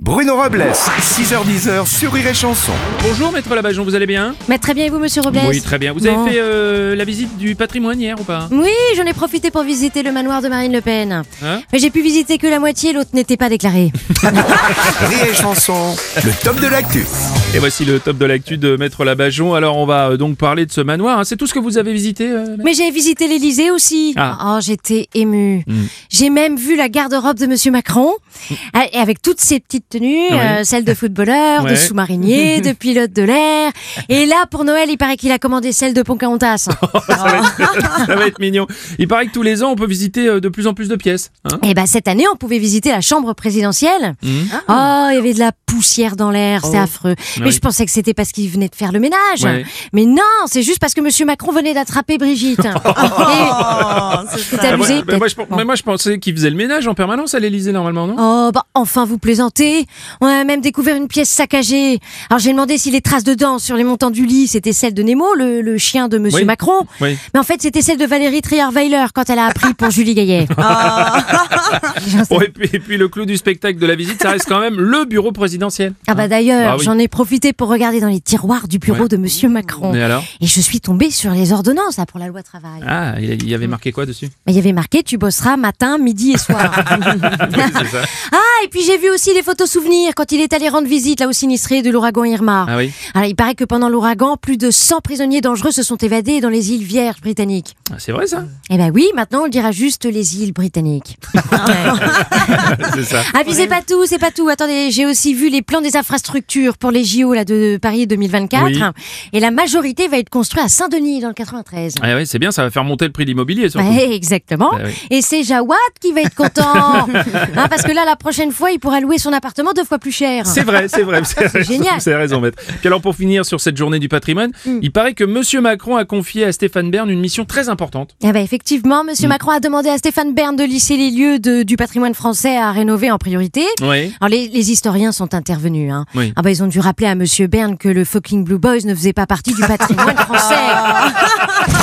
Bruno Robles, 6h10 sur Rire et Chanson. Bonjour Maître Labajon, vous allez bien Mais très bien, et vous, monsieur Robles Oui, très bien. Vous avez fait euh, la visite du patrimoine hier ou pas? Oui, j'en ai profité pour visiter le manoir de Marine Le Pen. Hein? Mais j'ai pu visiter que la moitié, l'autre n'était pas déclaré. Rire et Chanson, le top de l'actu. Et voici le top de l'actu de Maître Labajon. Alors on va euh, donc parler de ce manoir. hein. C'est tout ce que vous avez visité euh, Maître? Mais j'ai visité l'Elysée aussi. Ah. Oh, j'étais émue. Mm. J'ai même vu la garde-robe de monsieur Macron, et avec toutes ses petites tenues, Oui. euh, celles de footballeur, de sous-marinier, de pilote de l'air. Et là, pour Noël, il paraît qu'il a commandé celle de Pocahontas. Ça va être mignon. Il paraît que tous les ans on peut visiter euh, de plus en plus de pièces. hein. Et bah cette année, on pouvait visiter la chambre présidentielle. Mhm. Oh, il y avait de la poussière dans l'air, c'est affreux. Mais oui. je pensais que c'était parce qu'il venait de faire le ménage. Ouais. Mais non, c'est juste parce que Monsieur Macron venait d'attraper Brigitte. Et- C'est Ah, abusé, moi, mais moi, je, pen- mais moi, je pensais qu'il faisait le ménage en permanence à l'Elysée normalement, non? Oh, bah enfin vous plaisantez. On a même découvert une pièce saccagée. Alors j'ai demandé si les traces de dents sur les montants du lit, c'était celles de Nemo, le, le chien de Monsieur Oui. Macron. Oui. Mais en fait, c'était celle de Valérie Trier-Weiler quand elle a appris pour Julie Gaillet. Bon, et, puis, et puis le clou du spectacle de la visite, ça reste quand même le bureau présidentiel. Ah bah d'ailleurs, Bah oui. j'en ai profité pour regarder dans les tiroirs du bureau Ouais. de Monsieur Macron. Et alors Et je suis tombée sur les ordonnances là, pour la loi travail. Ah, il y avait marqué quoi dessus? Il y avait marqué tu bosseras matin, midi et soir. Ça. ah et puis j'ai vu aussi les photos souvenirs quand il est allé rendre visite là au sinistré de l'ouragan Irma. Ah oui Alors il paraît que pendant l'ouragan, plus de 100 prisonniers dangereux se sont évadés dans les îles Vierges britanniques. Ah, C'est vrai ça? Eh ben oui, maintenant on dira juste les îles britanniques. C'est ça. Ah puis c'est pas tout, c'est pas tout. Attendez, j'ai aussi vu les plans des infrastructures pour les JO là de Paris 2024 Oui. et la majorité va être construite à Saint-Denis dans le 93. Ah ouais, c'est bien, ça va faire monter le prix de l'immobilier surtout. Exactement. Bah oui. Et c'est Jawad qui va être content. Hein, parce que là, la prochaine fois, il pourra louer son appartement deux fois plus cher. C'est vrai, c'est vrai. C'est génial. Mm. Avez raison, maître. Puis alors, pour finir sur cette journée du patrimoine, il paraît que Monsieur Macron a confié à Stéphane Bern une mission très importante. Eh ben, effectivement, Monsieur Mm. Macron a demandé à Stéphane Bern de lisser les lieux de- du patrimoine français à rénover en priorité. Oui. Alors, les, les historiens sont intervenus. Hein. Oui. Ah ben, ils ont dû rappeler à Monsieur Bern que le fucking Blue Boys ne faisait pas partie du patrimoine français.